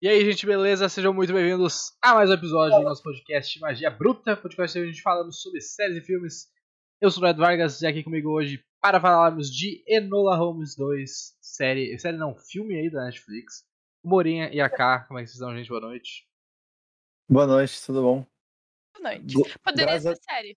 E aí, gente, beleza? Sejam muito bem-vindos a mais um episódio do nosso podcast Magia Bruta, podcast onde a gente falamos sobre séries e filmes. Eu sou o Ed Vargas e aqui comigo hoje para falarmos de Enola Holmes 2, série, série não, filme aí da Netflix. O Morinha e a K, como é que vocês estão, gente? Boa noite. Boa noite, tudo bom? Boa noite. Poderia graças- ser série.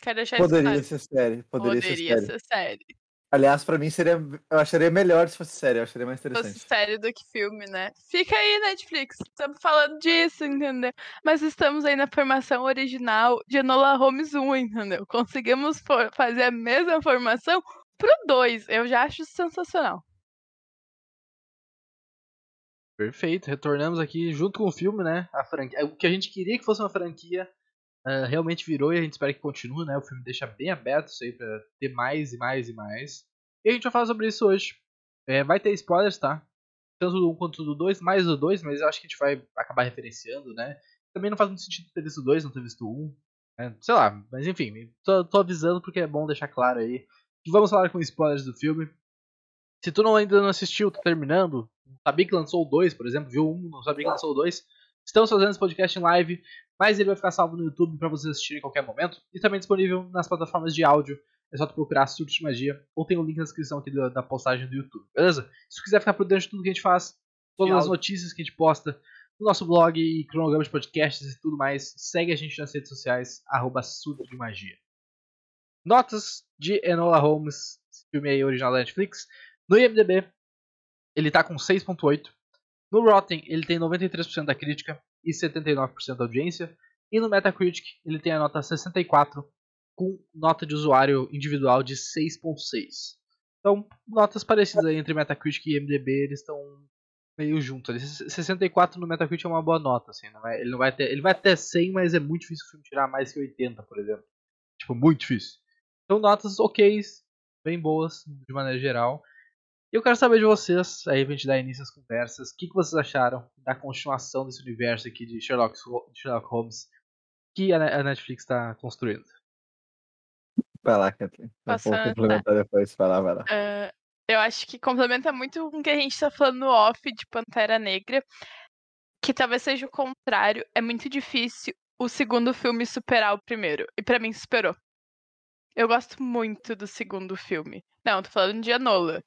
Quero deixar isso Poderia claro. ser série, poderia, Poderia ser série. ser série. Aliás, pra mim seria, eu acharia melhor se fosse série, eu acharia mais Se interessante. fosse série do que filme, né? Fica aí, Netflix. Estamos falando disso, entendeu? Mas estamos aí na formação original de Enola Holmes 1, entendeu? Conseguimos fazer a mesma formação pro 2. Eu já acho sensacional. Perfeito, retornamos aqui junto com o filme, né? A franquia, o que a gente queria que fosse uma franquia ah, realmente virou e a gente espera que continue, né? O filme deixa bem aberto isso aí pra ter mais e mais e mais. E a gente vai falar sobre isso hoje. É, vai ter spoilers, tá? Tanto do 1 quanto do 2, mais do 2, mas eu acho que a gente vai acabar referenciando, né? Também não faz muito sentido ter visto o 2, não ter visto o 1. né? Sei lá, mas enfim, tô, tô avisando porque é bom deixar claro aí. Vamos falar com spoilers do filme. Se tu não, ainda não assistiu, tá terminando, sabia que lançou o 2, por exemplo, viu um, não sabia que lançou o 2. Estamos fazendo esse podcast em live, mas ele vai ficar salvo no YouTube para vocês assistirem em qualquer momento e também disponível nas plataformas de áudio. É só tu procurar Surto de Magia ou tem o link na descrição aqui da, da postagem do YouTube, beleza? Se tu quiser ficar por dentro de tudo que a gente faz, todas as notícias que a gente posta no nosso blog e cronograma de podcasts e tudo mais, segue a gente nas redes sociais, arroba Surto de Magia. Notas de Enola Holmes, esse filme aí original da Netflix. No IMDB, ele tá com 6.8. No Rotten, ele tem 93% da crítica e 79% da audiência. E no Metacritic, ele tem a nota 64, com nota de usuário individual de 6.6. Então, notas parecidas aí entre Metacritic e IMDB, eles estão meio juntos. ali. 64 no Metacritic é uma boa nota, assim. Não vai- ele, não vai ter, ele vai até 100, mas é muito difícil o filme tirar mais que 80, por exemplo. Tipo, muito difícil. Então, notas ok, bem boas, de maneira geral. E eu quero saber de vocês, aí pra gente dar início às conversas, o que, que vocês acharam da continuação desse universo aqui de Sherlock, Sherlock Holmes que a Ne- a Netflix está construindo. Vai lá, Kathleen. Eu Posso vou complementar depois, vai lá, vai lá. Ah, eu acho que complementa muito com o que a gente tá falando no off de Pantera Negra. Que talvez seja o contrário. É muito difícil o segundo filme superar o primeiro. E pra mim superou. Eu gosto muito do segundo filme. Não, tô falando de Enola.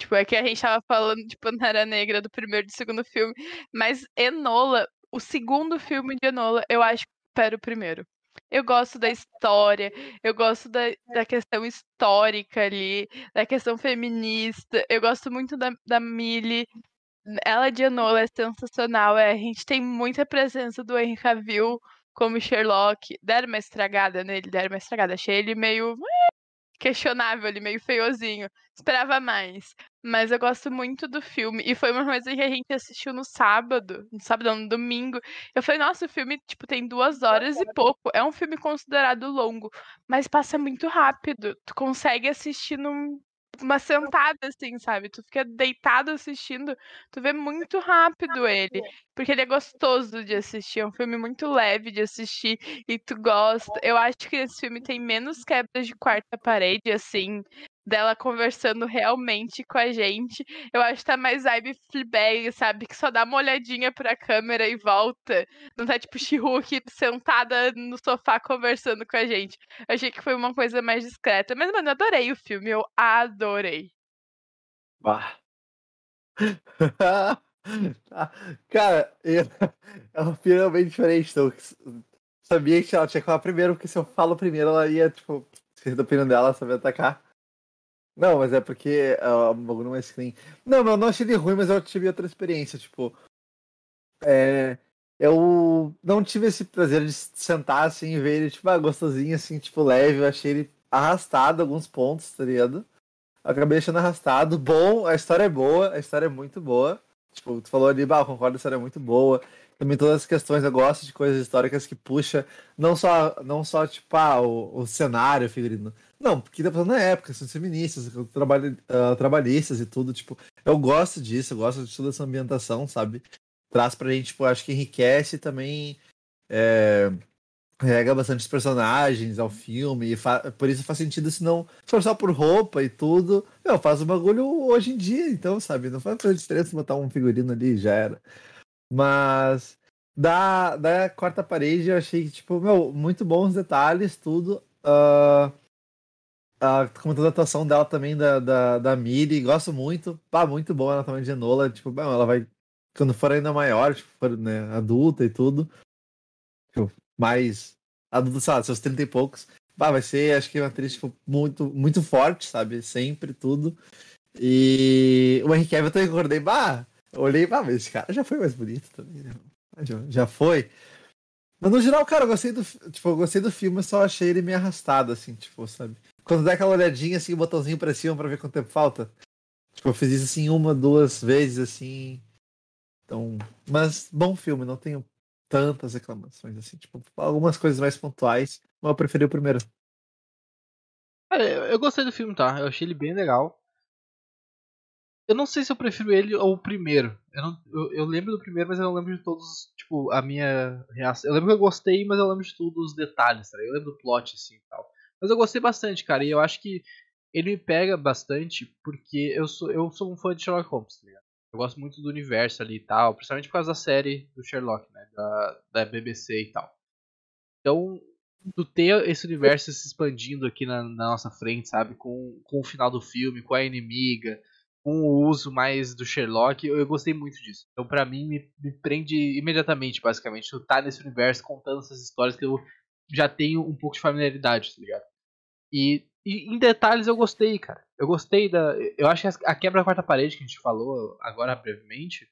Tipo, é que a gente tava falando de Pantera Negra do primeiro e do segundo filme. Mas Enola, o segundo filme de Enola, eu acho que supera o primeiro. Eu gosto da história, eu gosto da, da questão histórica ali, da questão feminista. Eu gosto muito da, da Millie. Ela de Enola é sensacional. É, a gente tem muita presença do Henry Cavill como Sherlock. Deram uma estragada nele, deram uma estragada. Achei ele meio eh, questionável, ele meio feiozinho. Esperava mais. Mas eu gosto muito do filme. E foi uma coisa que a gente assistiu no sábado. No sábado, não, no domingo. Eu falei, nossa, o filme, tipo, tem duas horas e pouco. É um filme considerado longo, mas passa muito rápido. Tu consegue assistir num uma sentada, assim, sabe? Tu fica deitado assistindo, tu vê muito rápido ele. Porque ele é gostoso de assistir, é um filme muito leve de assistir e tu gosta. Eu acho que esse filme tem menos quebras de quarta parede, assim, dela conversando realmente com a gente. Eu acho que tá mais vibe Fleabag, sabe? Que só dá uma olhadinha pra câmera e volta. Não tá tipo She-Hulk sentada no sofá conversando com a gente. Eu achei que foi uma coisa mais discreta. Mas, mano, eu adorei o filme, eu adorei. Bah. Cara, eu, é uma opinião bem diferente. Então, sabia que ela tinha que falar primeiro, porque se eu falo primeiro, ela ia, tipo, esquecer da opinião dela, saber atacar. Não, mas é porque uh, o bagulho não é screen. Não, eu não achei ele ruim, mas eu tive outra experiência, tipo. É, eu não tive esse prazer de sentar assim e ver ele, tipo, ah, gostosinho, assim, tipo, leve. Eu achei ele arrastado alguns pontos, tá ligado? Acabei achando arrastado. Bom, a história é boa, a história é muito boa. Tipo, tu falou ali, bah, concordo, a história é muito boa. Também todas as questões, eu gosto de coisas históricas que puxa, não só, não só tipo, ah, o, o cenário, figurino. Não, porque tá na época, são feministas, trabalho, uh, trabalhistas e tudo, tipo, eu gosto disso, eu gosto de toda essa ambientação, sabe? Traz pra gente, tipo, acho que enriquece também é, rega bastante os personagens ao filme, e por isso faz sentido se não for só por roupa e tudo. Meu, faz o bagulho hoje em dia, então, sabe? Não faz pra diferença botar um figurino ali já era. Mas da, da quarta parede eu achei que, tipo, meu, muito bons detalhes, tudo. Uh, uh, toda a atuação dela também, da, da, da Miri, gosto muito. Pá, muito boa ela também de Enola. Tipo, bom, ela vai, quando for ainda maior, tipo, for né, adulta e tudo. Tipo, mais adulta, sei lá, seus 30 e poucos. Bah, vai ser, acho que uma atriz tipo, muito, muito forte, sabe? Sempre, tudo. E o Henry Cavill eu também concordei, bah, olhei, bah, mas esse cara já foi mais bonito também, né? Já, já foi. Mas no geral, cara, eu gostei do, tipo, eu gostei do filme, só achei ele meio arrastado, assim, tipo, sabe? Quando dá aquela olhadinha, assim, botãozinho pra cima pra ver quanto tempo falta. Tipo, eu fiz isso, assim, uma, duas vezes, assim. Então, mas bom filme, não tenho tantas reclamações, assim, tipo, algumas coisas mais pontuais, mas eu preferi o primeiro. Cara, eu gostei do filme, tá? Eu achei ele bem legal. Eu não sei se eu prefiro ele ou o primeiro. Eu, não, eu, eu, lembro do primeiro, mas eu não lembro de todos, tipo, a minha reação. Eu lembro que eu gostei, mas eu lembro de tudo, os detalhes, tá? Eu lembro do plot, assim, e tal. Mas eu gostei bastante, cara, e eu acho que ele me pega bastante porque eu sou, eu sou um fã de Sherlock Holmes, tá ligado? Eu gosto muito do universo ali e tal, principalmente por causa da série do Sherlock, né? Da, da BBC e tal. Então, tu ter esse universo se expandindo aqui na, na nossa frente, sabe? Com, com o final do filme, com a inimiga, com o uso mais do Sherlock, eu, eu gostei muito disso. Então, para mim, me, me, prende imediatamente, basicamente, tu tá nesse universo contando essas histórias que eu já tenho um pouco de familiaridade, tá ligado? E, e em detalhes eu gostei, cara. Eu gostei da. Eu acho que a quebra da quarta parede que a gente falou agora brevemente,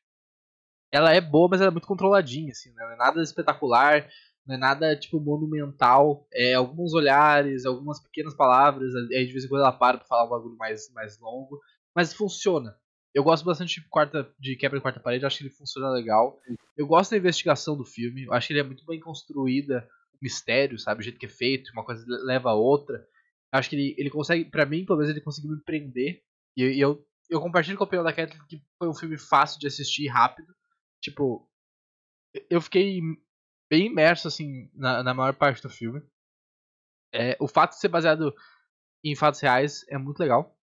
ela é boa, mas ela é muito controladinha, assim, né? não é nada espetacular, não é nada tipo monumental. É alguns olhares, algumas pequenas palavras, aí de vez em quando ela para pra falar um bagulho mais, mais longo mas funciona. Eu gosto bastante de, quarta, de quebra de quarta parede, acho que ele funciona legal. Eu gosto da investigação do filme, acho que ele é muito bem construída, o mistério, sabe, o jeito que é feito, uma coisa leva a outra. Acho que ele, ele consegue, para mim, pelo menos ele conseguiu me prender. E, e eu, eu compartilho com a opinião da Kathleen que foi um filme fácil de assistir, rápido. Tipo, eu fiquei bem imerso, assim, na, na maior parte do filme. É, o fato de ser baseado em fatos reais é muito legal.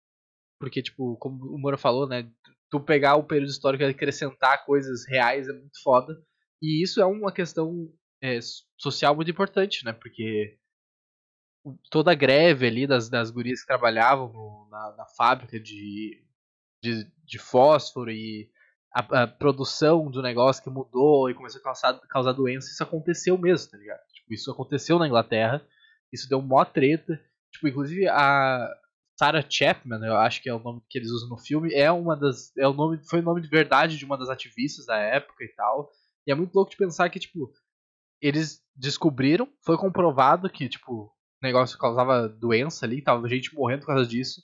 Porque, tipo, como o Moura falou, né? Tu pegar o período histórico e acrescentar coisas reais é muito foda. E isso é uma questão é, social muito importante, né? Porque toda a greve ali das, das gurias que trabalhavam no, na, na, fábrica de, de, de fósforo e a, a, produção do negócio que mudou e começou a causar, causar doença, isso aconteceu mesmo, tá ligado? Tipo, isso aconteceu na Inglaterra, isso deu mó treta. Tipo, inclusive a, Sarah Chapman, eu acho que é o nome que eles usam no filme, é uma das. É o nome, foi o nome de verdade de uma das ativistas da época e tal. E é muito louco de pensar que, tipo, eles descobriram, foi comprovado que, tipo, o negócio causava doença ali, tava gente morrendo por causa disso.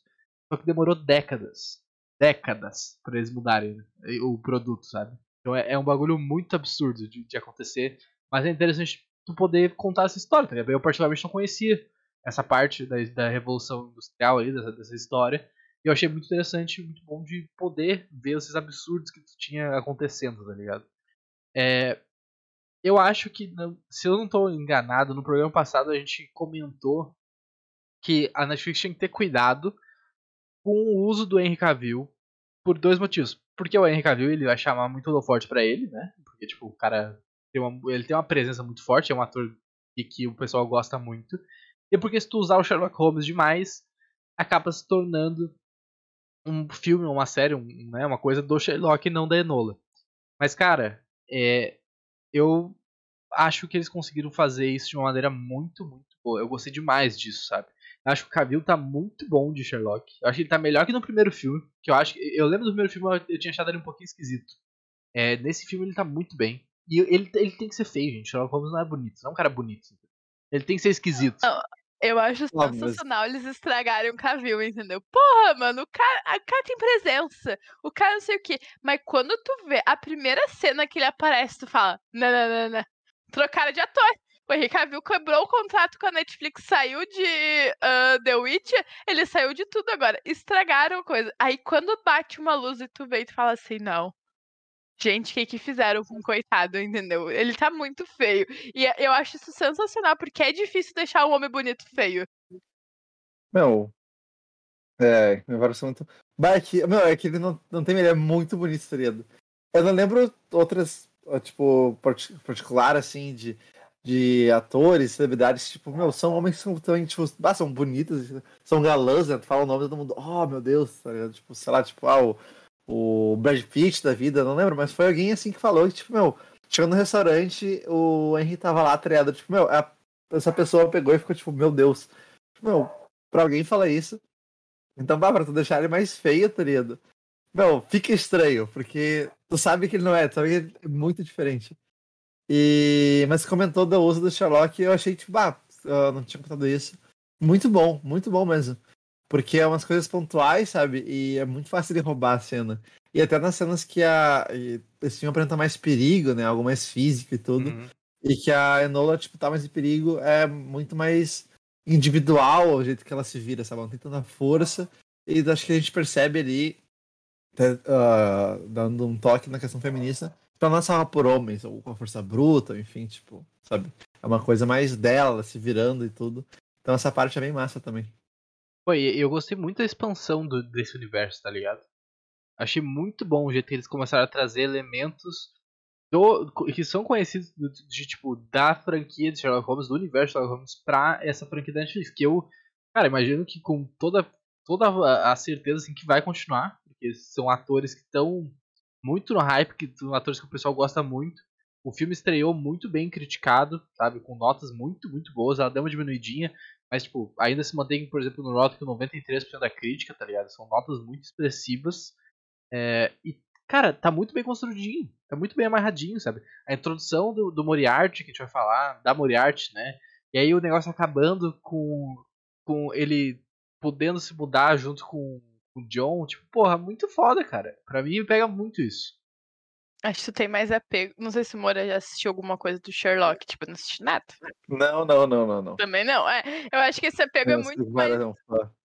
Só que demorou décadas. Décadas para eles mudarem né, o produto, sabe? Então é, é, um bagulho muito absurdo de, de acontecer. Mas é interessante tu poder contar essa história, tá? Eu particularmente não conhecia essa parte da, da revolução industrial aí, dessa, dessa história. E eu achei muito interessante, muito bom de poder ver esses absurdos que tinha acontecendo, tá ligado? É, eu acho que, se eu não estou enganado, no programa passado a gente comentou que a Netflix tinha que ter cuidado com o uso do Henry Cavill por dois motivos. Porque o Henry Cavill ele vai chamar muito forte para ele, né? Porque tipo, o cara tem uma, ele tem uma presença muito forte, é um ator que, que o pessoal gosta muito. E porque se tu usar o Sherlock Holmes demais, acaba se tornando um filme, uma série, um, né, uma coisa do Sherlock e não da Enola. Mas, cara, é, eu acho que eles conseguiram fazer isso de uma maneira muito, muito boa. Eu gostei demais disso, sabe? Eu acho que o Cavill tá muito bom de Sherlock. Eu acho que ele tá melhor que no primeiro filme. Que eu acho Eu lembro do primeiro filme, eu tinha achado ele um pouquinho esquisito. É, nesse filme ele tá muito bem. E ele, ele tem que ser feio, gente. Sherlock Holmes não é bonito, não é um cara bonito. Ele tem que ser esquisito. Eu acho sensacional eles estragarem o Cavill, entendeu? Porra, mano, o cara, a cara tem presença. O cara não sei o quê. Mas quando tu vê a primeira cena que ele aparece, tu fala: não, não, não, não. Trocaram de ator. O Henrique Cavill quebrou o contrato com a Netflix, saiu de uh, The Witcher, ele saiu de tudo agora. Estragaram a coisa. Aí quando bate uma luz e tu vê e tu fala assim: não. Gente, o que, que fizeram com o coitado, entendeu? Ele tá muito feio. E eu acho isso sensacional, porque é difícil deixar um homem bonito feio. Meu. É, meu são muito. Bah, é que, meu, é que ele não, não tem, ele é muito bonito, tá ligado? Eu não lembro outras, tipo, particular, assim, de, de atores, celebridades, tipo, meu, são homens que são também, tipo, bah, são bonitos, são galãs, né? Tu fala o nome de todo mundo, oh, meu Deus, tá ligado? Tipo, sei lá, tipo, ah, o, o Brad Pitt da vida, não lembro, mas foi alguém assim que falou que, tipo, meu, chegando no restaurante, o Henry tava lá, tá Tipo, meu, a, essa pessoa pegou e ficou, tipo, meu Deus. Tipo, meu, pra alguém falar isso. Então, bah, pra tu deixar ele mais feio, tá ligado? Meu, fica estranho, porque tu sabe que ele não é, tu sabe que ele é muito diferente. E... Mas comentou do uso do Sherlock eu achei, tipo, ah, eu não tinha contado isso. Muito bom, muito bom mesmo. Porque é umas coisas pontuais, sabe? E é muito fácil de roubar a cena. E até nas cenas que a. Esse filme apresenta mais perigo, né? Algo mais físico e tudo. Uhum. E que a Enola, tipo, tá mais em perigo, é muito mais individual o jeito que ela se vira, sabe? Ela não tem tanta força. E acho que a gente percebe ali, uh, dando um toque na questão feminista, pra não ser por homens, ou com a força bruta, enfim, tipo, sabe? É uma coisa mais dela, se virando e tudo. Então essa parte é bem massa também. Pô, eu gostei muito da expansão do, desse universo, tá ligado? Achei muito bom o jeito que eles começaram a trazer elementos do, que são conhecidos de, de, tipo, da franquia de Sherlock Holmes, do universo de Sherlock Holmes, pra essa franquia da Netflix. Que eu, cara, imagino que com toda, toda a certeza assim, que vai continuar, porque são atores que estão muito no hype, que são atores que o pessoal gosta muito. O filme estreou muito bem criticado, sabe? Com notas muito, muito boas. Ela deu uma diminuidinha, mas, tipo, ainda se mantém, por exemplo, no Rotten com 93% da crítica, tá ligado? São notas muito expressivas. É, e, cara, tá muito bem construidinho. Tá muito bem amarradinho, sabe? A introdução do, do Moriarty, que a gente vai falar, da Moriarty, né? E aí o negócio acabando com, com ele podendo se mudar junto com, o John. Tipo, porra, muito foda, cara. Pra mim pega muito isso. Acho que tu tem mais apego. Não sei se o Moura já assistiu alguma coisa do Sherlock. Tipo, não assisti nada. Não, não, não, não, não. Também não. É, eu acho que esse apego é muito mais.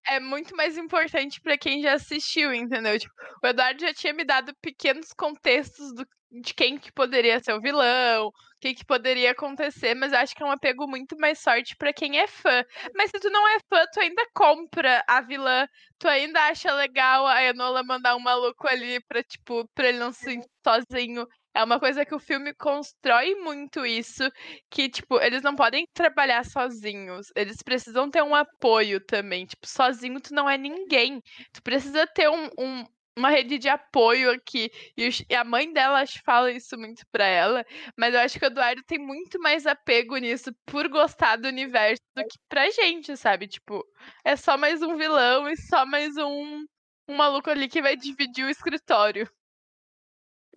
É muito mais importante para quem já assistiu, entendeu? Tipo, o Eduardo já tinha me dado pequenos contextos do, de quem que poderia ser o vilão, o que, que poderia acontecer, mas acho que é um apego muito mais sorte para quem é fã. Mas se tu não é fã, tu ainda compra a vilã, tu ainda acha legal a Enola mandar um maluco ali pra, tipo, pra ele não se sentir sozinho. É uma coisa que o filme constrói muito isso, que, tipo, eles não podem trabalhar sozinhos. Eles precisam ter um apoio também. Tipo, sozinho tu não é ninguém. Tu precisa ter um, um uma rede de apoio aqui. E, os, e, a mãe dela acho, fala isso muito pra ela. Mas eu acho que o Eduardo tem muito mais apego nisso por gostar do universo do que pra gente, sabe? Tipo, é só mais um vilão e só mais um, um maluco ali que vai dividir o escritório.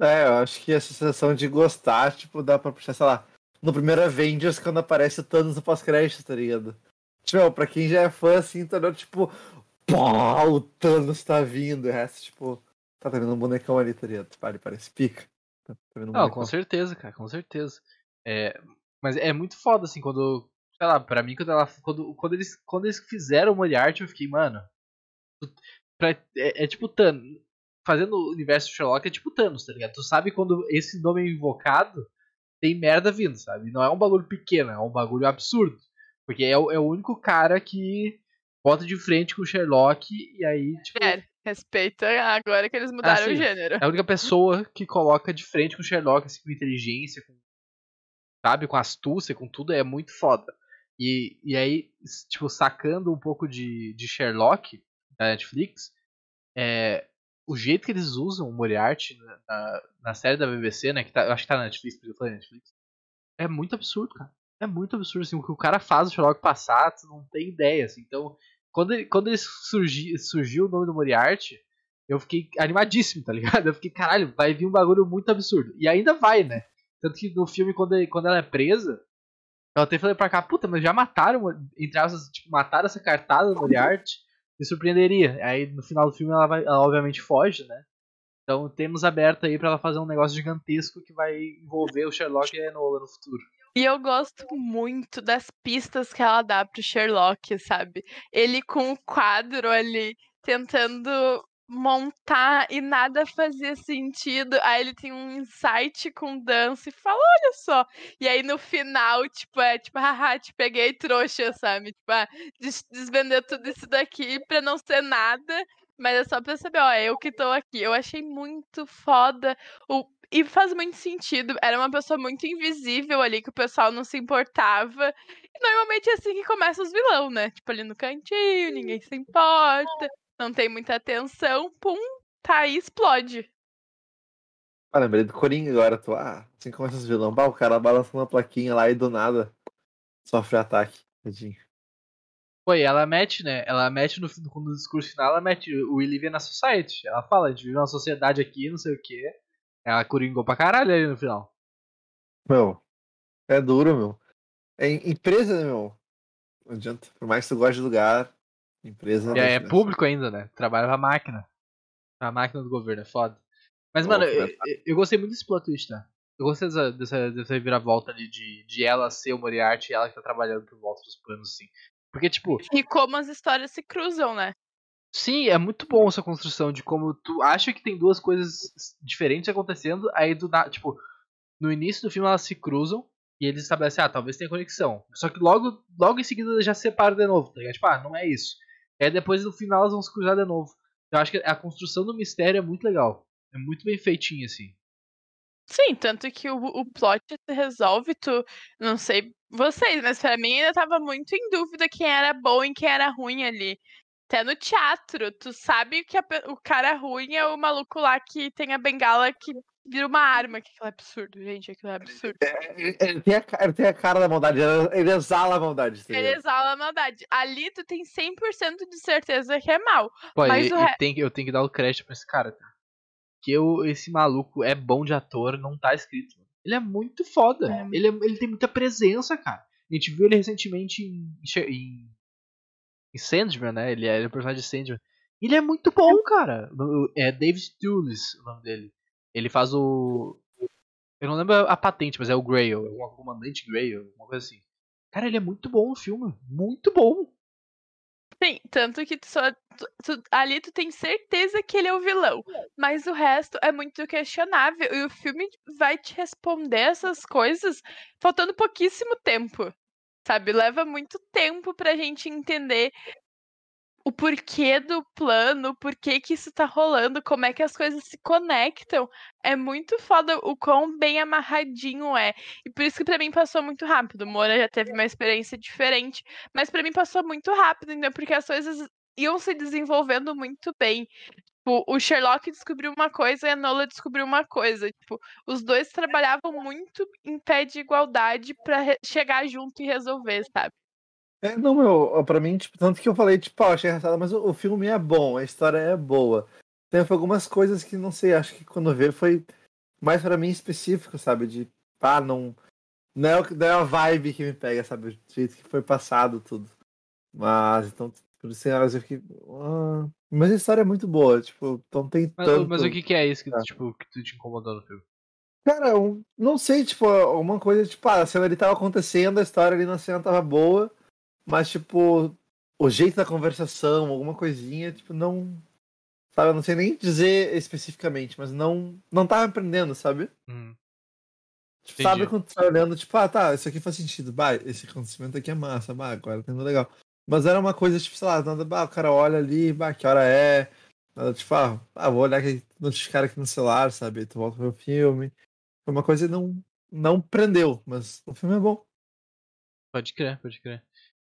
É, eu acho que a sensação de gostar, tipo, dá pra puxar, sei lá, no primeiro Avengers, quando aparece o Thanos no pós-crédito, tá ligado? Tipo, pra quem já é fã, assim, tá tipo, o Thanos tá vindo, resto, tipo, tá vendo um bonecão ali, tá ligado? Ele parece pica. Tá, tá um Não, com certeza, cara, com certeza. É, mas é muito foda, assim, quando, sei lá, pra mim, quando, ela, quando, quando, eles, quando eles fizeram o Moriarty, eu fiquei, mano, pra, é, é tipo Thanos fazendo o universo Sherlock é tipo Thanos, tá ligado? Tu sabe quando esse nome é invocado, tem merda vindo, sabe? Não é um bagulho pequeno, é um bagulho absurdo. Porque é é o único cara que bota de frente com o Sherlock e aí, tipo. É, respeita agora que eles mudaram assim, o gênero. É a única pessoa que coloca de frente com o Sherlock, assim, com inteligência, com. Sabe, com astúcia, com tudo, é muito foda. E, e aí, tipo, sacando um pouco de, de Sherlock da Netflix, é, o jeito que eles usam o Moriarty na, na série da BBC, né? Que tá, eu acho que tá na Netflix, porque eu falei Netflix. É muito absurdo, cara. É muito absurdo, assim, o que o cara faz no Sherlock passar, tu não tem ideia, assim. Então, quando ele, quando ele surgi, surgiu o nome do Moriarty, eu fiquei animadíssimo, tá ligado? Eu fiquei, caralho, vai vir um bagulho muito absurdo. E ainda vai, né? Tanto que no filme, quando, ele, quando ela é presa, eu até falei pra cá, puta, mas já mataram, entre aspas, tipo, mataram essa cartada do Moriarty me surpreenderia. Aí no final do filme ela, vai, ela obviamente foge, né? Então temos aberto aí para ela fazer um negócio gigantesco que vai envolver o Sherlock e a Enola no futuro. E eu gosto muito das pistas que ela dá pro Sherlock, sabe? Ele com o quadro ali, tentando montar e nada fazia sentido. Aí ele tem um insight com dança e fala, olha só. E aí no final, tipo, é tipo, haha, te peguei trouxa, sabe? Tipo, ah, des desvender tudo isso daqui pra não ser nada. Mas é só pra saber, ó, eu que tô aqui. Eu achei muito foda o e faz muito sentido. Era uma pessoa muito invisível ali, que o pessoal não se importava. E normalmente é assim que começa os vilão, né? Tipo, ali no cantinho, ninguém se importa, não tem muita atenção, pum, tá aí, explode. Ah, lembrei do Coringa agora, tô, ah, assim começa os vilão. Bah, o cara balança uma plaquinha lá e do nada sofre ataque. Tadinho. Pô, e ela mete, né? Ela mete no, no, discurso final, ela mete o We Live in a Society. Ela fala, a gente vive numa sociedade aqui, não sei o quê. Ela coringou pra caralho ali no final. Meu, é duro, meu. É empresa, né, meu? Não adianta. Por mais que tu goste do lugar, empresa. E é, é público ainda, né? Trabalha pra máquina. A máquina do governo, é foda. Mas, mano, eu, eu, eu, gostei muito desse plot twist, tá? Eu gostei dessa, dessa, dessa reviravolta ali de, de ela ser o Moriarty e ela que tá trabalhando por volta dos planos, assim. Porque, tipo. E como as histórias se cruzam, né? Sim, é muito bom essa construção de como tu acha que tem duas coisas diferentes acontecendo, aí do nada, tipo, no início do filme elas se cruzam e eles estabelecem, ah, talvez tenha conexão. Só que logo, logo em seguida já se separam de novo, tá ligado? Tipo, ah, não é isso. E aí depois no final elas vão se cruzar de novo. Eu acho que a construção do mistério é muito legal. É muito bem feitinho, assim. Sim, tanto que o, o plot se resolve, tu. Não sei vocês, mas pra mim ainda tava muito em dúvida quem era bom e quem era ruim ali. Até no teatro, tu sabe que a, o cara ruim é o maluco lá que tem a bengala que vira uma arma. Que aquilo é absurdo, gente. Aquilo é absurdo. É, ele, tem a, ele tem a cara da maldade, ele exala a maldade. Ele exala a maldade. Ali tu tem 100% de certeza que é mal. Pô, mas e, re... tem, eu tenho que dar o crédito pra esse cara, tá? Que eu, esse maluco é bom de ator, não tá escrito. Ele é muito foda. É. Ele, é, ele tem muita presença, cara. A gente viu ele recentemente em, em em Sandman, né? Ele é, ele é o personagem de Sandman. Ele é muito bom, cara. É David Tulis o nome dele. Ele faz o. Eu não lembro a patente, mas é o Grail. É o comandante Grail, uma coisa assim. Cara, ele é muito bom no filme. Muito bom. Sim, tanto que tu só, tu, tu, ali tu tem certeza que ele é o vilão. Mas o resto é muito questionável. E o filme vai te responder essas coisas faltando pouquíssimo tempo sabe? Leva muito tempo pra gente entender o porquê do plano, o porquê que isso tá rolando, como é que as coisas se conectam. É muito foda o quão bem amarradinho é. E por isso que pra mim passou muito rápido. O Mora já teve uma experiência diferente, mas para mim passou muito rápido, então, porque as coisas iam se desenvolvendo muito bem. Tipo, o Sherlock descobriu uma coisa e a Nola descobriu uma coisa. Tipo, os dois trabalhavam muito em pé de igualdade para chegar junto e resolver, sabe? É, não, meu, pra mim, tipo, tanto que eu falei, tipo, ó, achei engraçado, mas o, o, filme é bom, a história é boa. Tem algumas coisas que, não sei, acho que quando vi foi mais para mim específico, sabe? De, ah, não. Não é, não é a vibe que me pega, sabe? O jeito que foi passado tudo. Mas, então, por cenários eu fiquei. Ah, mas a história é muito boa, tipo, não tem mas, tanto... Mas o que, que é isso que, é. tipo, que tu te incomodou no filme? Cara, eu não sei, tipo, alguma coisa, tipo, ah, a cena ali tava acontecendo, a história ali na cena tava boa, mas, tipo, o jeito da conversação, alguma coisinha, tipo, não. Sabe, eu não sei nem dizer especificamente, mas não, não tava aprendendo, sabe? Hum. Tipo, sabe quando tu tá olhando, tipo, ah, tá, isso aqui faz sentido, bah, esse acontecimento aqui é massa, bah, agora tá indo legal. Mas era uma coisa, tipo, sei lá, nada, bah, o cara olha ali, bah, que hora é? Nada, tipo, ah, ah vou olhar aqui, notificar aqui no celular, sabe? Tu volta pro filme. Foi uma coisa que não, não prendeu, mas o filme é bom. Pode crer, pode crer.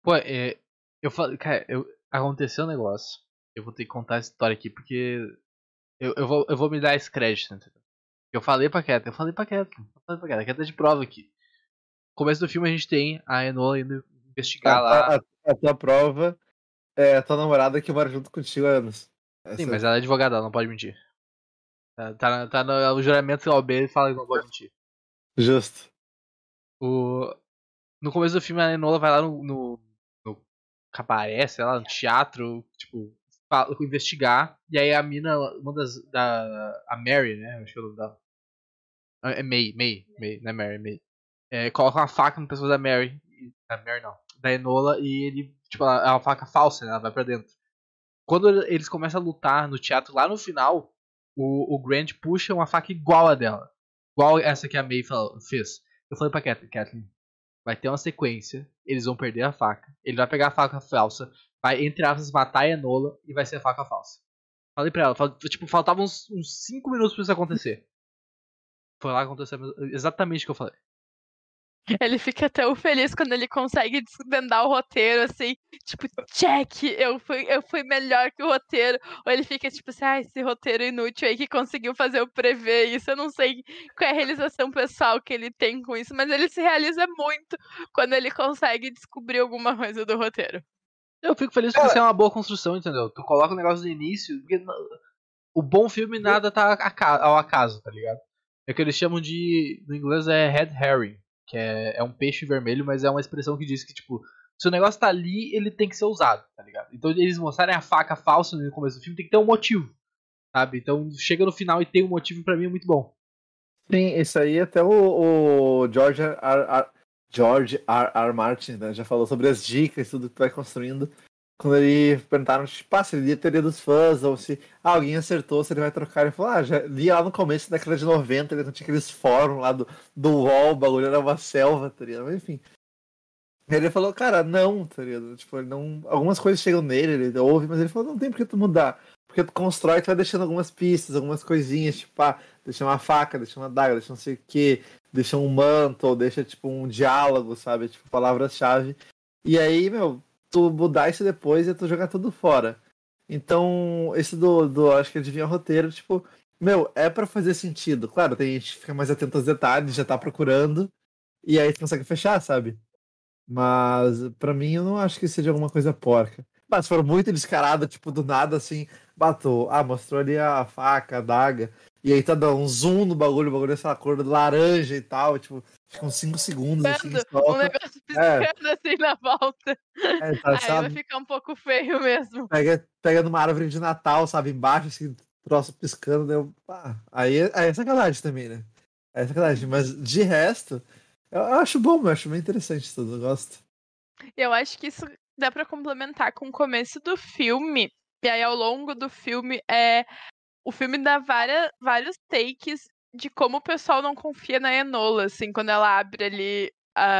Pô, é, eu falei, cara, eu, aconteceu um negócio. Eu vou ter que contar essa história aqui, porque eu, eu, vou, eu vou me dar esse crédito, entendeu? Eu falei pra Keta, eu falei pra Keta, eu falei pra Keta, Keta é de prova aqui. No começo do filme a gente tem a Enola indo investigar a, lá. A, a tua prova é a tua namorada que mora junto contigo há anos. Essa... Sim, mas ela é advogada, ela não pode mentir. Tá, tá, tá no juramento OB e fala que não pode mentir. Justo. O... No começo do filme, a Enola vai lá no, no, no cabaré, sei lá, no teatro, tipo, fala, investigar. E aí a mina, uma das. Da, a Mary, né? Acho que é o nome dela. É May, May, May, não é Mary, May. É, coloca uma faca no pescoço da Mary. Da Mary não da Enola e ele, tipo, ela é uma faca falsa, né? Ela vai pra dentro. quando eles começam a lutar no teatro lá no final, o, o Grant puxa uma faca igual a dela. Igual essa que a May falou, fez. Eu falei pra Kathleen, Kathleen, vai ter uma sequência, eles vão perder a faca, ele vai pegar a faca falsa, vai, entre aspas, matar a Enola e vai ser a faca falsa. Falei pra ela, tipo, faltavam uns 5 minutos pra isso acontecer. Foi lá que aconteceu exatamente o que eu falei. Ele fica tão feliz quando ele consegue desvendar o roteiro, assim, tipo, check, eu fui, eu fui melhor que o roteiro. Ou ele fica tipo assim, ah, esse roteiro inútil aí que conseguiu fazer eu prever isso. Eu não sei qual é a realização pessoal que ele tem com isso, mas ele se realiza muito quando ele consegue descobrir alguma coisa do roteiro. Eu fico feliz porque isso é uma boa construção, entendeu? Tu coloca o negócio no início, porque o bom filme nada tá ao acaso, tá ligado? É o que eles chamam de, no inglês é head herring que é, é um peixe vermelho, mas é uma expressão que diz que, tipo, se o negócio tá ali, ele tem que ser usado, tá ligado? Então eles mostrarem a faca falsa no começo do filme, tem que ter um motivo, sabe? Então chega no final e tem um motivo para mim é muito bom. Sim, isso aí até o, o George R. R. George R. R. Martin né, já falou sobre as dicas, tudo que tu vai construindo quando ele perguntaram, tipo, se ele lia teoria dos fãs, ou se ah, alguém acertou, se ele vai trocar. Ele falou, ah, já li lá no começo da década de 90, ele tinha aqueles fóruns lá do, do UOL, o bagulho era uma selva, tá ligado? Mas, enfim. Ele falou, cara, não, tá ligado? Tipo, ele não. Algumas coisas chegam nele, ele ouve, mas ele falou, não tem por que tu mudar. Porque tu constrói, tu vai deixando algumas pistas, algumas coisinhas, tipo, ah, deixa uma faca, deixa uma daga, deixa não sei o que, deixa um manto, ou deixa, tipo, um diálogo, sabe? Tipo, palavras-chave. E aí, meu, tu mudar isso depois e tu jogar tudo fora. Então, esse do, do acho que adivinha o roteiro, tipo, meu, é para fazer sentido. Claro, tem gente que fica mais atento aos detalhes, já tá procurando, e aí tu consegue fechar, sabe? Mas, para mim, eu não acho que seja alguma coisa porca. Mas for muito descarado, tipo, do nada, assim, batou. Ah, mostrou ali a faca, a daga. E aí tá dando um zoom no bagulho, o bagulho é essa cor laranja e tal, tipo, fica uns 5 segundos assim. Um negócio é. piscando é. assim na volta. É, tá, aí sabe? vai ficar um pouco feio mesmo. Pega, pega numa árvore de Natal, sabe, embaixo, assim, troço piscando, deu. Ah, aí, aí é sacanagem também, né? É sacanagem. Mas de resto, eu, eu acho bom, eu acho bem interessante tudo, eu gosto. Eu acho que isso dá para complementar com o começo do filme. E aí, ao longo do filme, é o filme dá várias, vários takes de como o pessoal não confia na Enola, assim, quando ela abre ali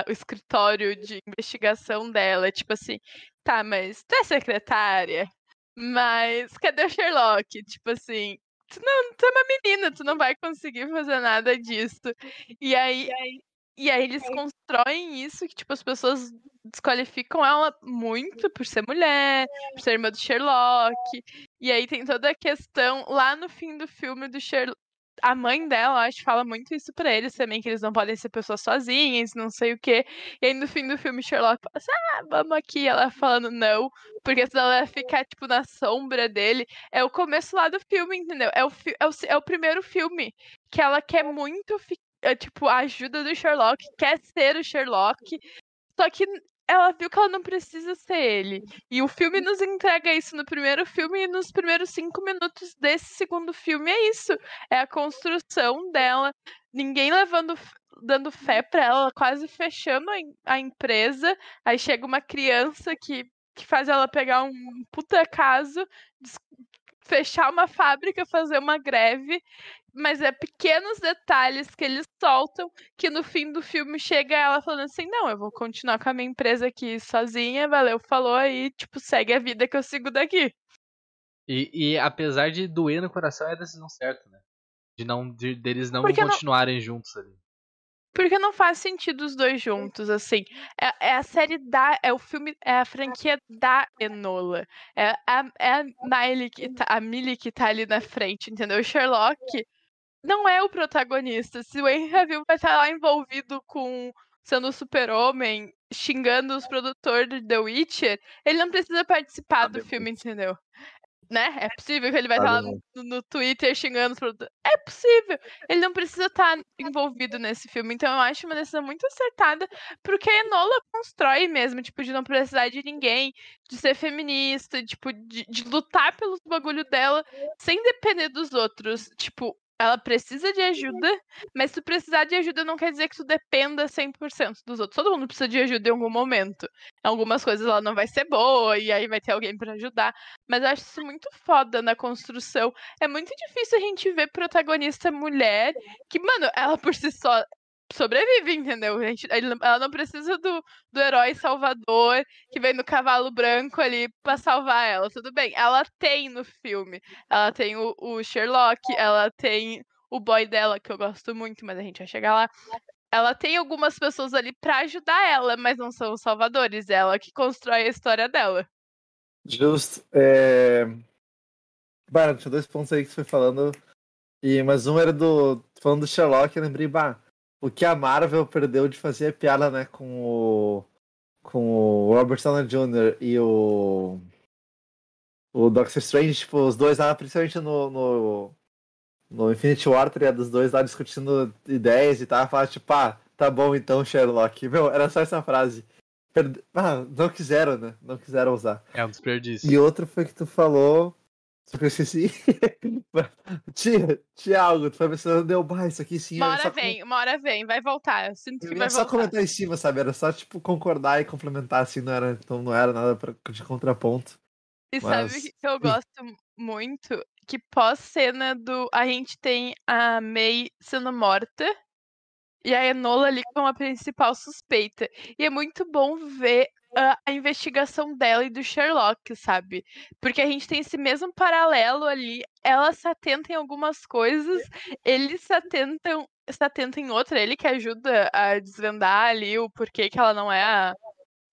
o escritório de investigação dela. Tipo assim, tá, mas tu é secretária? Mas cadê o Sherlock? Tipo assim, tu não, tu é uma menina, tu não vai conseguir fazer nada disso. E aí, e aí eles constroem isso que, tipo, as pessoas desqualificam ela muito por ser mulher, por ser irmã do Sherlock. E aí tem toda a questão lá no fim do filme do Sherlock. A mãe dela, acho, fala muito isso pra eles também, que eles não podem ser pessoas sozinhas, não sei o quê. E aí no fim do filme, Sherlock fala assim, ah, vamos aqui. Ela falando não, porque senão ela vai ficar, tipo, na sombra dele. É o começo lá do filme, entendeu? É o, é o, é o primeiro filme que ela quer muito é, tipo, a ajuda do Sherlock, quer ser o Sherlock, só que ela viu que ela não precisa ser ele. E o filme nos entrega isso no primeiro filme e nos primeiros cinco minutos desse segundo filme é isso. É a construção dela, ninguém levando dando fé para ela, quase fechando a, a, empresa. Aí chega uma criança que, que faz ela pegar um puta caso, fechar uma fábrica, fazer uma greve mas é pequenos detalhes que eles soltam que no fim do filme chega ela falando assim: não, eu vou continuar com a minha empresa aqui sozinha, valeu, falou aí, tipo, segue a vida que eu sigo daqui. E, e apesar de doer no coração, é a decisão certa, né? De não de, deles não Porque continuarem não... juntos ali. Porque não faz sentido os dois juntos, assim. É, é, a série da. É o filme. É a franquia da Enola. É a, é a Miley que tá, a Millie que tá ali na frente, entendeu? O Sherlock não é o protagonista. Se o Henry Cavill vai estar lá envolvido com sendo super-homem, xingando os produtores de The Witcher, ele não precisa participar do filme, entendeu? Né? É possível que ele vai estar lá no, no, Twitter xingando os produtores. É possível. Ele não precisa estar envolvido nesse filme. Então eu acho uma decisão muito acertada porque a Enola constrói mesmo, tipo, de não precisar de ninguém, de ser feminista, tipo, de, de lutar pelos bagulho dela sem depender dos outros. Tipo, ela precisa de ajuda, mas se tu precisar de ajuda não quer dizer que tu dependa 100% dos outros. Todo mundo precisa de ajuda em algum momento. Em algumas coisas ela não vai ser boa e aí vai ter alguém para ajudar, mas eu acho isso muito foda na construção. É muito difícil a gente ver protagonista mulher que, mano, ela por si só sobrevive, entendeu? Gente, ela não precisa do, do herói salvador que vem no cavalo branco ali pra salvar ela. Tudo bem, ela tem no filme. Ela tem o, o Sherlock, ela tem o boy dela, que eu gosto muito, mas a gente vai chegar lá. Ela tem algumas pessoas ali para ajudar ela, mas não são os salvadores. É ela que constrói a história dela. Justo. É... Tinha dois pontos aí que você foi falando. E, mas um era do. Falando do Sherlock, eu lembrei, bah, o que a Marvel perdeu de fazer piada, né, com o com o Robert Downey Jr. e o o Doctor Strange, tipo, os dois lá, principalmente no, no, no Infinity War, tá dos dois lá discutindo ideias e tal, falando, tipo, ah, tá bom então, Sherlock. Meu, era só essa frase. Ah, não quiseram, né? Não quiseram usar. É um desperdício. E outro foi que tu falou só que eu esqueci. tinha algo, tu foi pensando, deu, bah, isso aqui sim. Uma hora vem, com... uma hora vem, vai voltar. Eu sinto que vai só voltar. comentar em cima, sabe? Era só, tipo, concordar e complementar, assim, não era, então não era nada pra, de contraponto. E Mas... sabe que eu gosto muito? Que pós-cena do. A gente tem a May sendo morta. E a Enola ali como a principal suspeita. E é muito bom ver a, investigação dela e do Sherlock, sabe? Porque a gente tem esse mesmo paralelo ali. Ela se atenta em algumas coisas, eles se atentam, se atenta em outra. Ele que ajuda a desvendar ali o porquê que ela não é a,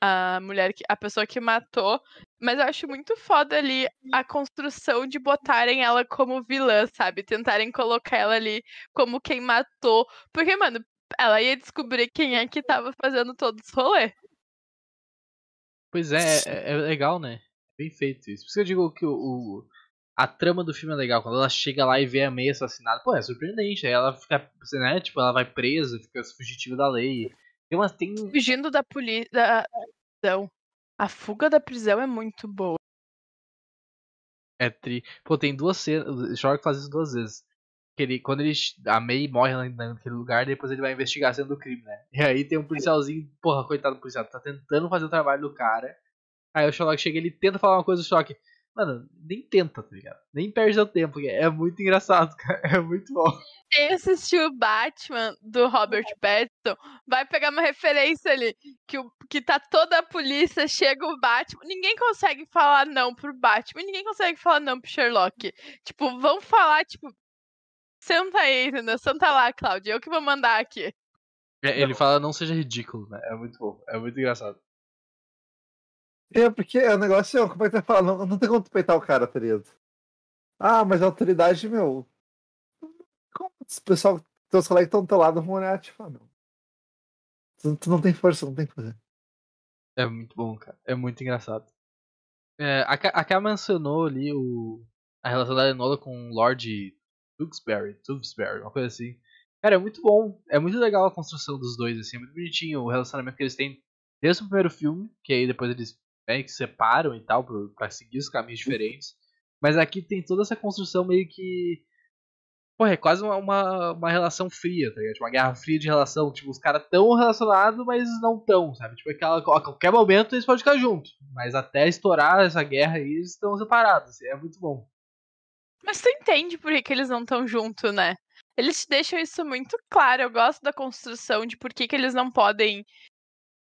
a mulher, que, a pessoa que matou. Mas eu acho muito foda ali a construção de botarem ela como vilã, sabe? Tentarem colocar ela ali como quem matou. Porque, mano, ela ia descobrir quem é que tava fazendo todos os rolês. Pois é, é, é, legal, né? Bem feito isso. Por isso que eu digo que o, o, a trama do filme é legal. Quando ela chega lá e vê a meia assassinada, pô, é surpreendente. Aí ela fica, né? Tipo, ela vai presa, fica fugitiva da lei. Tem umas, tem... Fugindo da polícia. Da prisão. A fuga da prisão é muito boa. É tri. Pô, tem duas cenas. O Sherlock faz isso duas vezes que ele, quando ele, a May morre naquele lugar, depois ele vai investigar a cena do crime, né? E aí tem um policialzinho, porra, coitado do policial, tá tentando fazer o trabalho do cara. Aí o Sherlock chega ele tenta falar uma coisa do Sherlock. Mano, nem tenta, tá ligado? Nem perde seu tempo, é muito engraçado, cara. É muito bom. Quem assistiu o Batman do Robert Pattinson vai pegar uma referência ali, que, o, que tá toda a polícia, chega o Batman, ninguém consegue falar não pro Batman, ninguém consegue falar não pro Sherlock. Tipo, vão falar, tipo, Senta aí, entendeu? Senta lá, Cláudia. Eu que vou mandar aqui. É, ele fala não seja ridículo, né? É muito bom. É muito engraçado. É, porque o negócio é, como é que vai falar? Não, não tem como tu peitar o cara, tá ligado? Ah, mas a autoridade, meu. Como o pessoal, teus colegas estão do teu lado vão olhar tipo, ah, meu. Tu, tu, não tem força, não tem que fazer. É muito bom, cara. É muito engraçado. É, a, a Ká mencionou ali o, a relação da Enola com o Lord Tewksbury, Tewksbury, uma coisa assim. Cara, é muito bom. É muito legal a construção dos dois, assim. É muito bonitinho o relacionamento que eles têm desde o primeiro filme, que aí depois eles meio que separam e tal, pra seguir os caminhos diferentes. Mas aqui tem toda essa construção meio que. Pô, é quase uma, uma, uma relação fria, tá ligado? Tipo, uma guerra fria de relação. Tipo, os caras tão relacionados, mas não tão, sabe? Tipo, aquela, a qualquer momento eles podem ficar juntos. Mas até estourar essa guerra aí, eles estão separados. Assim, é muito bom. Mas tu entende por que, que eles não estão juntos, né? Eles te deixam isso muito claro. Eu gosto da construção de por que, que eles não podem.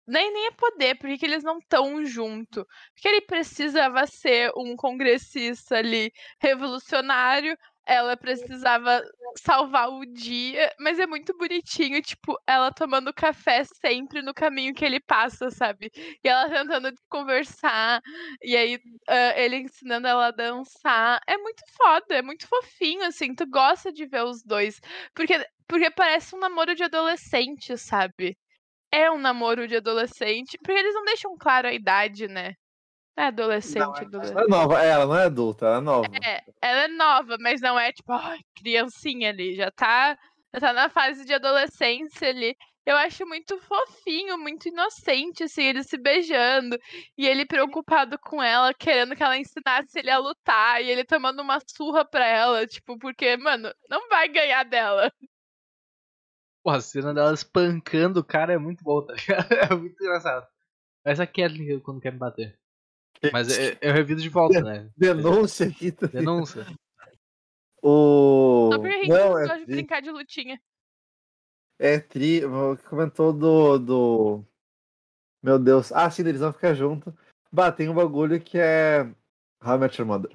Nem, nem é poder, por que, que eles não estão junto. Porque ele precisava ser um congressista ali revolucionário, ela precisava salvar o dia, mas é muito bonitinho, tipo, ela tomando café sempre no caminho que ele passa, sabe? E ela tentando conversar, e aí uh, ele ensinando ela a dançar. É muito foda, é muito fofinho, assim, tu gosta de ver os dois. Porque, porque parece um namoro de adolescente, sabe? É um namoro de adolescente, porque eles não deixam claro a idade, né? É adolescente, não, é, adolescente. Ela é nova, ela não é adulta, ela é nova. É, ela é nova, mas não é tipo, oh, criancinha ali, já tá, já tá na fase de adolescência ali. eu acho muito fofinho, muito inocente, assim, eles se beijando. E ele preocupado com ela, querendo que ela ensinasse ele a lutar. E ele tomando uma surra pra ela, tipo, porque, mano, não vai ganhar dela. Pô, a cena dela espancando o cara é muito boa, tá ligado? É muito engraçado. Essa Kathleen quando quer me bater. Mas eu, eu revido de volta, né? Denúncia aqui também. Denúncia. O. Não, é de tri. brincar de lutinha. É tri. Comentou do. do... Meu Deus. Ah, sim, eles vão ficar juntos. Bah, tem um bagulho que é. How I Met Your Mother.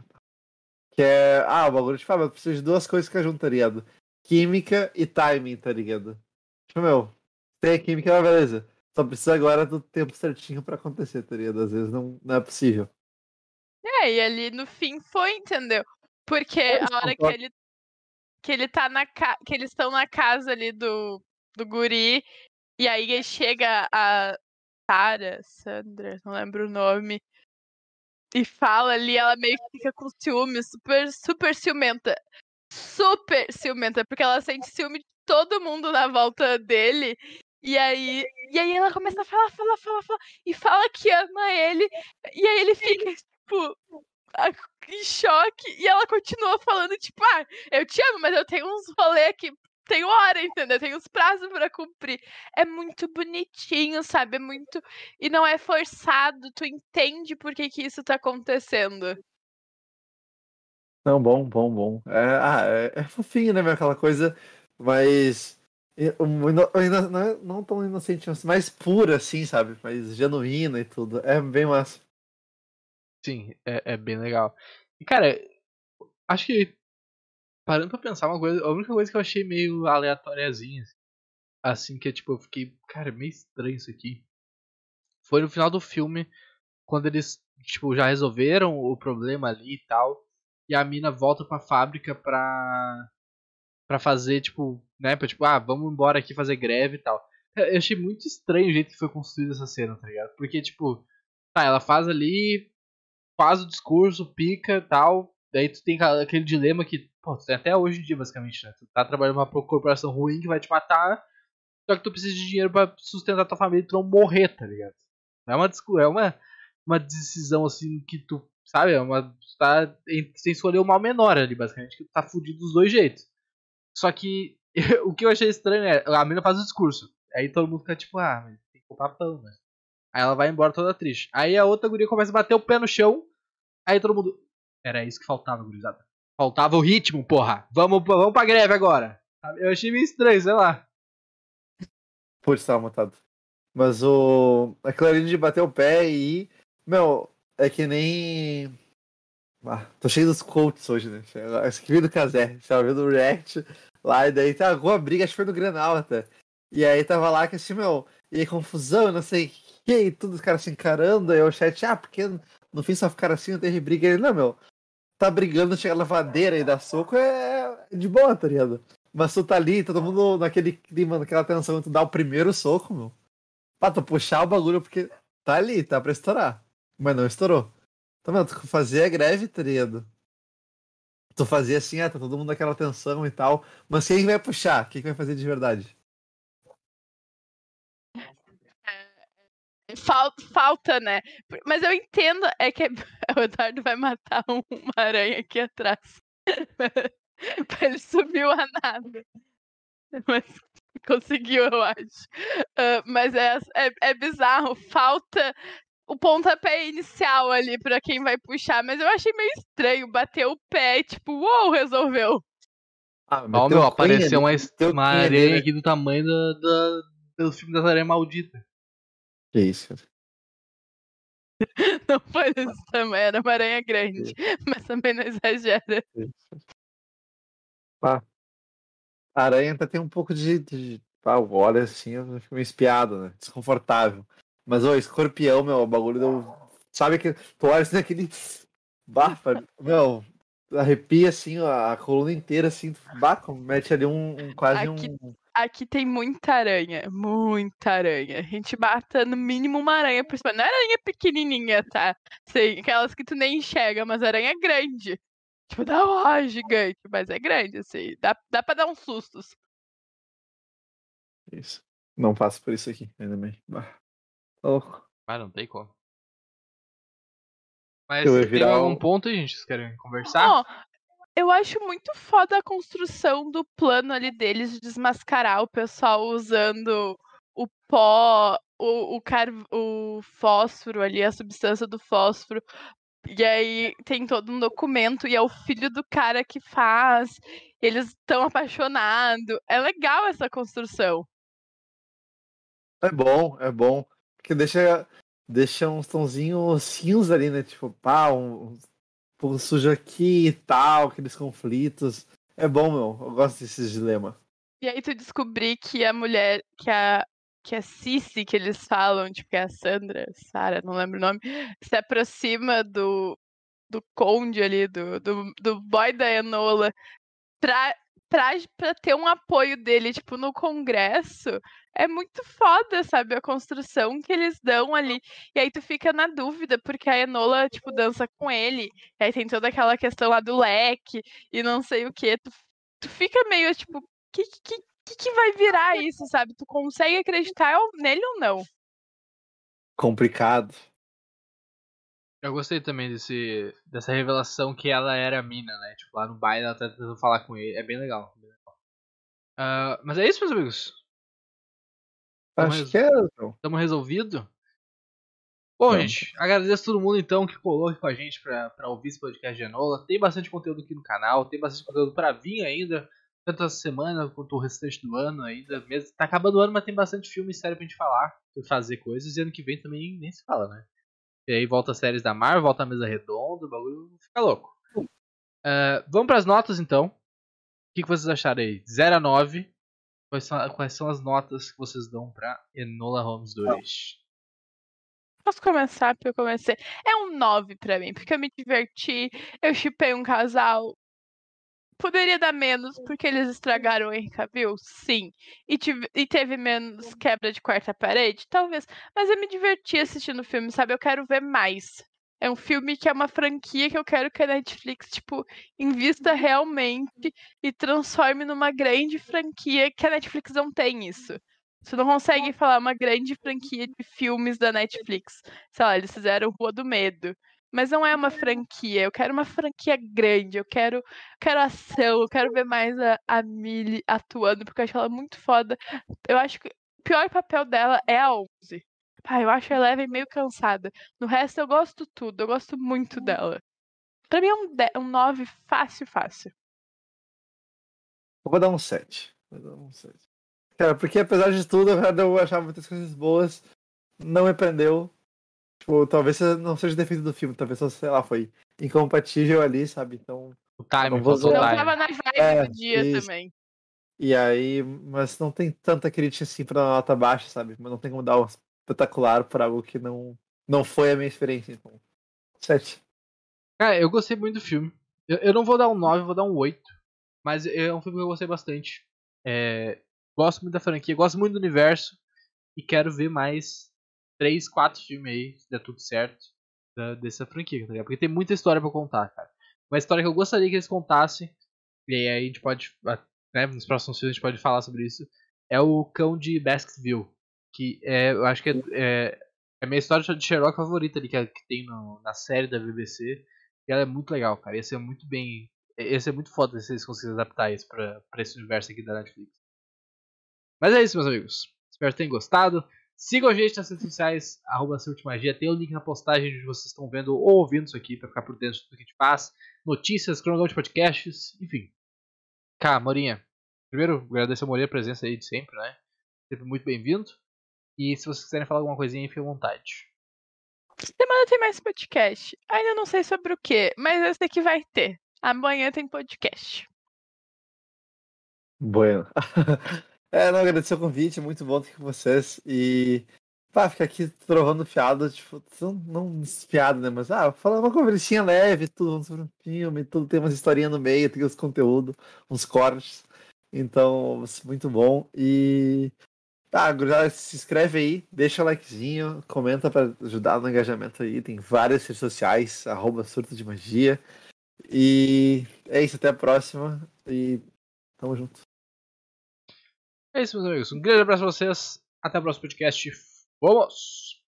Que é. Ah, o bagulho de fala, eu preciso de duas coisas que junto, tá ligado? Química e timing, tá ligado? Tipo, meu, tem a química, mas beleza. Só precisa agora do tempo certinho pra acontecer, tá ligado? Às vezes não, não é possível. É, e ali no fim foi, entendeu? Porque a hora que ele que ele tá na ca... que eles estão na casa ali do do guri e aí chega a Sara, Sandra, não lembro o nome. E fala ali, ela meio que fica com ciúme, super super ciumenta. Super ciumenta, porque ela sente ciúme de todo mundo na volta dele. E aí, e aí ela começa a falar, falar, falar, falar, e fala que ama ele. E aí ele fica, tipo, em choque. E ela continua falando, tipo, ah, eu te amo, mas eu tenho uns rolê aqui. Tenho hora, entendeu? Tenho uns prazos pra cumprir. É muito bonitinho, sabe? É muito. E não é forçado. Tu entende por que, que isso tá acontecendo. Não, bom, bom, bom. É, ah, é, é fofinho, né? Aquela coisa, mas. Ino- Não, é- não tão inocente, mas mais pura, assim, sabe? Mais genuína e tudo. É bem massa. Sim, é, é bem legal. E, cara, acho que. Parando pra pensar uma coisa, a única coisa que eu achei meio aleatóriazinha, assim, assim que tipo, eu fiquei, cara, meio estranho isso aqui. Foi no final do filme, quando eles, tipo, já resolveram o problema ali e tal. E a mina volta pra fábrica pra. pra fazer, tipo, né? Pra, tipo, ah, vamos embora aqui fazer greve e tal. Eu achei muito estranho o jeito que foi construída essa cena, tá ligado? Porque, tipo, tá, ela faz ali, faz o discurso, pica e tal. Daí tu tem aquele dilema que, pô, tu tem até hoje em dia, basicamente, né? Tu tá trabalhando pra uma corporação ruim que vai te matar, só que tu precisa de dinheiro pra sustentar tua família e tu não morrer, tá ligado? É uma, é uma, uma decisão assim que tu, sabe, é uma, tu tá em- sem escolher o mal menor ali, basicamente, que tu tá fudido dos dois jeitos. Só que o que eu achei estranho é, a mina faz o discurso, aí todo mundo fica tipo, ah, mas tem que comprar pão, né? Aí ela vai embora toda triste. Aí a outra guria começa a bater o pé no chão. Aí todo mundo. Era isso que faltava, gurizada. Faltava o ritmo, porra. Vamos, vamos pra greve agora. Eu achei meio estranho, sei lá. Putz, tava mutado. Mas o. Aquilo ali de bater o pé e. Meu, é que nem. Ah, tô cheio dos quotes hoje, né? Escrevi do Kazé, tava vendo o React lá, e daí tá alguma briga, acho que foi no Grenal até. E aí tava lá que assim, meu, e aí, confusão, não sei o que, e tudo os caras se encarando, aí o chat, ah, porque no fim só ficaram assim, não teve briga. Ele, não, meu, tá brigando, chega a lavadeira e dá soco, é de boa, tá ligado? Mas tu tá ali, todo mundo naquele clima, naquela tensão, tu dá o primeiro soco, meu. Pra tu puxar o bagulho, porque tá ali, tá pra estourar. Mas não estourou. Então, meu, tu fazia greve, tá ligado? Tu fazia assim, ah, tá todo mundo naquela tensão e tal. Mas quem vai puxar? Quem que vai fazer de verdade? Falta, falta, né? Mas eu entendo, é que o Eduardo vai matar um- uma aranha aqui atrás. ele subiu a nada. Mas conseguiu, eu acho. Ah, mas é, é, é bizarro. Falta o pontapé inicial ali pra quem vai puxar. Mas eu achei meio estranho. Bater o pé e tipo, uou, resolveu. Ah, Ó, meu, apareceu uma, uma aranha aqui do tamanho da, da- do filme das aranhas malditas. Que isso, cara. Não foi desse tamanho, era uma aranha grande. Mas também não exagera. Ah. A aranha até tem um pouco de. de... Ah, eu olho assim, eu fico meio espiado, né? Desconfortável. Mas o escorpião, meu, o bagulho deu. Sabe que tu olha assim naquele. Bafa, meu, arrepia assim a, a coluna inteira, assim, baca, mete ali um, um- quase Aqui- um. Aqui tem muita aranha, muita aranha. A gente mata no mínimo uma aranha por cima. Não é aranha pequenininha, tá? Sei, aquelas que tu nem enxerga, mas aranha grande. Tipo, dá uma gigante, mas é grande, assim. Dá, dá pra dar uns sustos. Isso. Não passo por isso aqui, ainda bem. Bah. Louco. Ah, não tem como. Mas Eu ia tem virar algum o- ponto gente? Vocês querem conversar? Ó, eu acho muito foda a construção do plano ali deles de desmascarar o pessoal usando o pó, o, o, car... o fósforo ali, a substância do fósforo. E aí tem todo um documento, e é o filho do cara que faz. Eles estão apaixonados. É legal essa construção. É bom, é bom. Porque deixa, deixa uns tonzinhos cinza ali, né? Tipo, pá, um, um pouco sujo aqui e tal, aqueles conflitos. É bom, meu. Eu gosto desses dilemas. E aí tu descobrir que a mulher, que a que a Cici, que eles falam, tipo, que é a Sandra, Sara, não lembro o nome, se aproxima do, do conde ali, do, do, do boy da Enola, pra, pra ter um apoio dele, tipo, no congresso, é muito foda, sabe, a construção que eles dão ali. E aí tu fica na dúvida, porque a Enola, tipo, dança com ele, e aí tem toda aquela questão lá do leque, e não sei o que, tu, tu fica meio, tipo, que, que, que, que vai virar isso, sabe? Tu consegue acreditar nele ou não? Complicado. Eu gostei também desse, dessa revelação que ela era a mina, né? Tipo, lá no baile ela tá tentando falar com ele. É bem legal. bem legal. Ah, mas é isso, meus amigos. Acho que é, então. Tamo resolvido? Bom, Tamo. gente, agradeço todo mundo então que colou aqui com a gente pra, pra ouvir esse podcast de Enola. Tem bastante conteúdo aqui no canal, tem bastante conteúdo pra vir ainda, tanto essa semana quanto o restante do ano ainda. Mesmo, tá acabando o ano, mas tem bastante filme e série pra gente falar, pra fazer coisas, e ano que vem também nem se fala, né? E aí volta as séries da Marvel, volta a mesa redonda, o bagulho fica louco. Ah, vamos pras notas então. O que, que vocês acharam aí? 0 a 9. Quais são, quais são as notas que vocês dão pra Enola Holmes 2? Posso começar? Porque eu comecei. É um 9 pra mim, porque eu me diverti, eu chipei um casal. Poderia dar menos, porque eles estragaram o Henry Cavill? Sim. E, tive- e teve menos quebra de quarta parede? Talvez. Mas eu me diverti assistindo o filme, sabe? Eu quero ver mais. É um filme que é uma franquia que eu quero que a Netflix, tipo, invista realmente e transforme numa grande franquia que a Netflix não tem isso. Você não consegue falar uma grande franquia de filmes da Netflix. Sei lá, eles fizeram Rua do Medo. Mas não é uma franquia. Eu quero uma franquia grande. Eu quero, quero ação. Eu quero ver mais a, a Millie atuando, porque eu acho ela muito foda. Eu acho que o pior papel dela é a 11. Pai, eu acho a Eleven meio cansada. No resto, eu gosto tudo. Eu gosto muito dela. Pra mim é um, de- um 9 fácil, fácil. Eu vou dar um 7. Vou dar um 7. Cara, porque apesar de tudo, eu achar muitas coisas boas, não me prendeu. Tipo, talvez não seja defeito do filme, talvez só, sei lá, foi incompatível ali, sabe? Então. O time, não vou Não tava na vibe É, do dia isso. também. E aí, mas não tem tanta crítica assim pra nota baixa, sabe? Mas não tem como dar um espetacular por algo que não, não foi a minha experiência. Então, 7. Cara, eu gostei muito do filme. Eu, eu não vou dar um 9, eu vou dar um 8. Mas é um filme que eu gostei bastante. É, gosto muito da franquia, gosto muito do universo. E quero ver mais 3, 4 filmes aí, se der tudo certo, da- dessa franquia, tá ligado? Porque tem muita história pra contar, cara. Uma história que eu gostaria que eles contassem, e aí a gente pode, né, nos próximos filmes a gente pode falar sobre isso, é o Cão de Baskerville. Que é, eu acho que é, é, é a minha história de Sherlock favorita ali, que, é- que tem no- na série da BBC. E ela é muito legal, cara. Ia ser muito bem. Ia ser muito foda se eles conseguirem adaptar isso pra, pra esse universo aqui da Netflix. Mas é isso, meus amigos. Espero que tenham gostado. Sigam a gente nas redes sociais, arroba Magia. Tem o link na postagem onde vocês estão vendo ou ouvindo isso aqui pra ficar por dentro de tudo que a gente faz. Notícias, cronograma de podcasts, enfim. Cara, Morinha. Primeiro, agradecer a Morinha a presença aí de sempre, né? Sempre muito bem-vindo. E se vocês quiserem falar alguma coisinha, fique à vontade. Semana tem mais podcast. Ainda não sei sobre o que, mas esse aqui vai ter. Amanhã tem podcast. Bueno. é, não, agradecer o convite, muito bom estar aqui com vocês. E, pá, ficar aqui trovando fiado, tipo, não, não né? Mas, ah, falar uma conversinha leve, tudo sobre um filme, tudo tem umas historinhas no meio, tem os conteúdos, uns cortes. Então, muito bom. E, tá, gurizada, se inscreve aí, deixa o likezinho, comenta para ajudar no engajamento aí. Tem várias redes sociais, arroba surto de magia. E é isso, até a próxima. E tamo junto. É isso, meus amigos. Um grande abraço pra vocês Até o próximo podcast. Vamos!